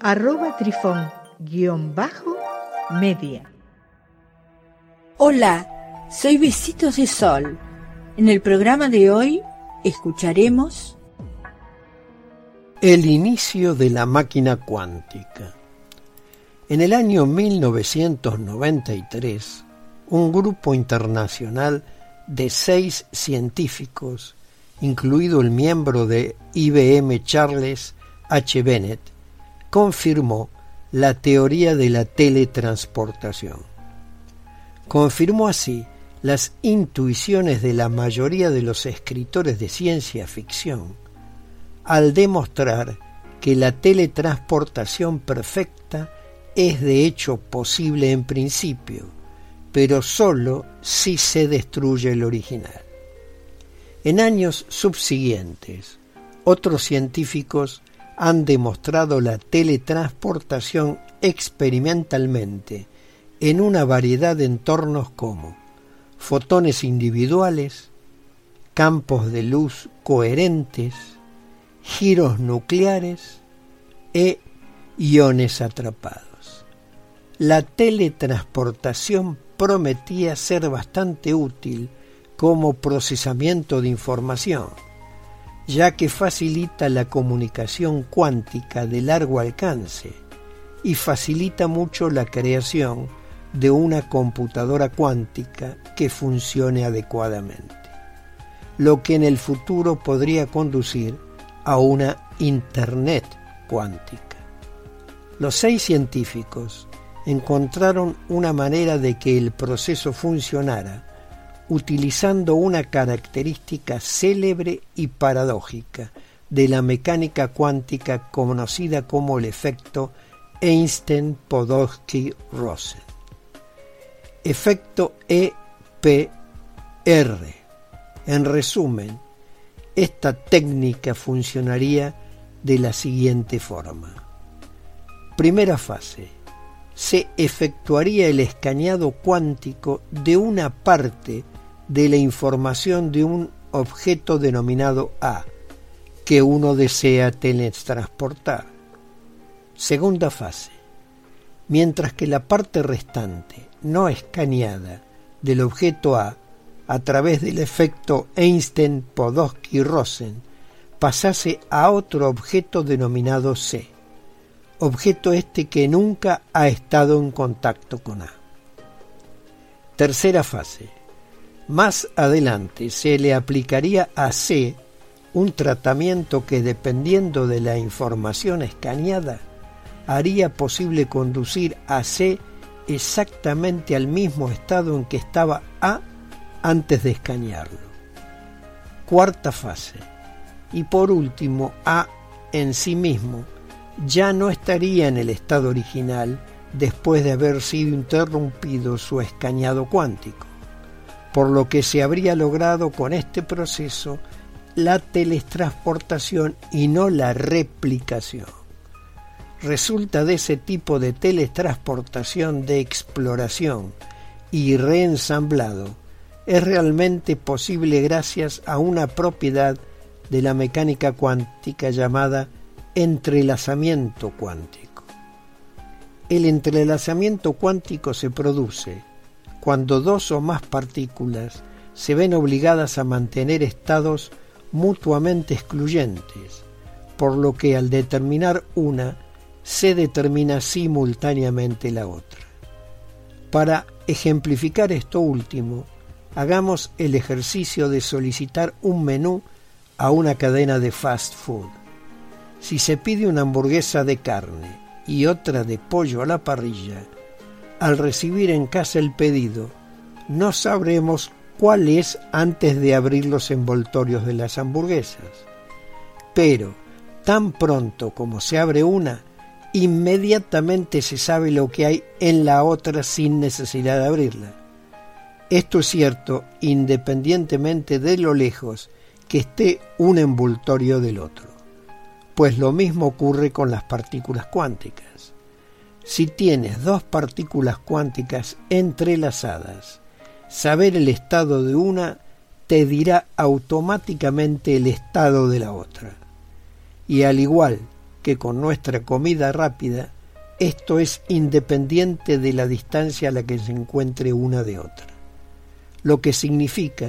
arroba trifón-media. Hola, soy Besitos de Sol. En el programa de hoy escucharemos el inicio de la máquina cuántica. En el año 1993, un grupo internacional de seis científicos, incluido el miembro de IBM Charles H. Bennett, confirmó la teoría de la teletransportación. Confirmó así las intuiciones de la mayoría de los escritores de ciencia ficción al demostrar que la teletransportación perfecta es de hecho posible en principio, pero sólo si se destruye el original. En años subsiguientes, otros científicos han demostrado la teletransportación experimentalmente en una variedad de entornos como fotones individuales, campos de luz coherentes, giros nucleares e iones atrapados. La teletransportación prometía ser bastante útil como procesamiento de información ya que facilita la comunicación cuántica de largo alcance y facilita mucho la creación de una computadora cuántica que funcione adecuadamente, lo que en el futuro podría conducir a una Internet cuántica. Los seis científicos encontraron una manera de que el proceso funcionara utilizando una característica célebre y paradójica de la mecánica cuántica conocida como el efecto Einstein-Podolsky-Rosen. Efecto EPR. En resumen, esta técnica funcionaría de la siguiente forma. Primera fase. Se efectuaría el escaneado cuántico de una parte de la información de un objeto denominado A, que uno desea teletransportar. Segunda fase. Mientras que la parte restante no escaneada del objeto A a través del efecto Einstein-Podolsky-Rosen pasase a otro objeto denominado C, objeto este que nunca ha estado en contacto con A. Tercera fase. Más adelante se le aplicaría a C un tratamiento que dependiendo de la información escaneada haría posible conducir a C exactamente al mismo estado en que estaba A antes de escanearlo. Cuarta fase. Y por último, A en sí mismo ya no estaría en el estado original después de haber sido interrumpido su escaneado cuántico por lo que se habría logrado con este proceso la teletransportación y no la replicación. Resulta de ese tipo de teletransportación de exploración y reensamblado es realmente posible gracias a una propiedad de la mecánica cuántica llamada entrelazamiento cuántico. El entrelazamiento cuántico se produce cuando dos o más partículas se ven obligadas a mantener estados mutuamente excluyentes, por lo que al determinar una, se determina simultáneamente la otra. Para ejemplificar esto último, hagamos el ejercicio de solicitar un menú a una cadena de fast food. Si se pide una hamburguesa de carne y otra de pollo a la parrilla, al recibir en casa el pedido, no sabremos cuál es antes de abrir los envoltorios de las hamburguesas. Pero, tan pronto como se abre una, inmediatamente se sabe lo que hay en la otra sin necesidad de abrirla. Esto es cierto independientemente de lo lejos que esté un envoltorio del otro, pues lo mismo ocurre con las partículas cuánticas. Si tienes dos partículas cuánticas entrelazadas, saber el estado de una te dirá automáticamente el estado de la otra. Y al igual que con nuestra comida rápida, esto es independiente de la distancia a la que se encuentre una de otra, lo que significa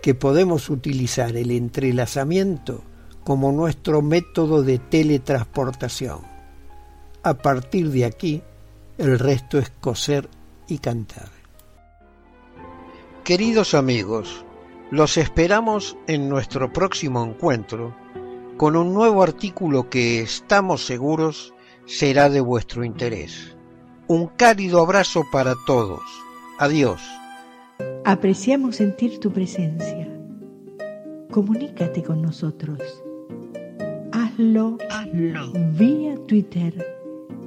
que podemos utilizar el entrelazamiento como nuestro método de teletransportación. A partir de aquí, el resto es coser y cantar. Queridos amigos, los esperamos en nuestro próximo encuentro con un nuevo artículo que estamos seguros será de vuestro interés. Un cálido abrazo para todos. Adiós. Apreciamos sentir tu presencia. Comunícate con nosotros. Hazlo, Hazlo. vía Twitter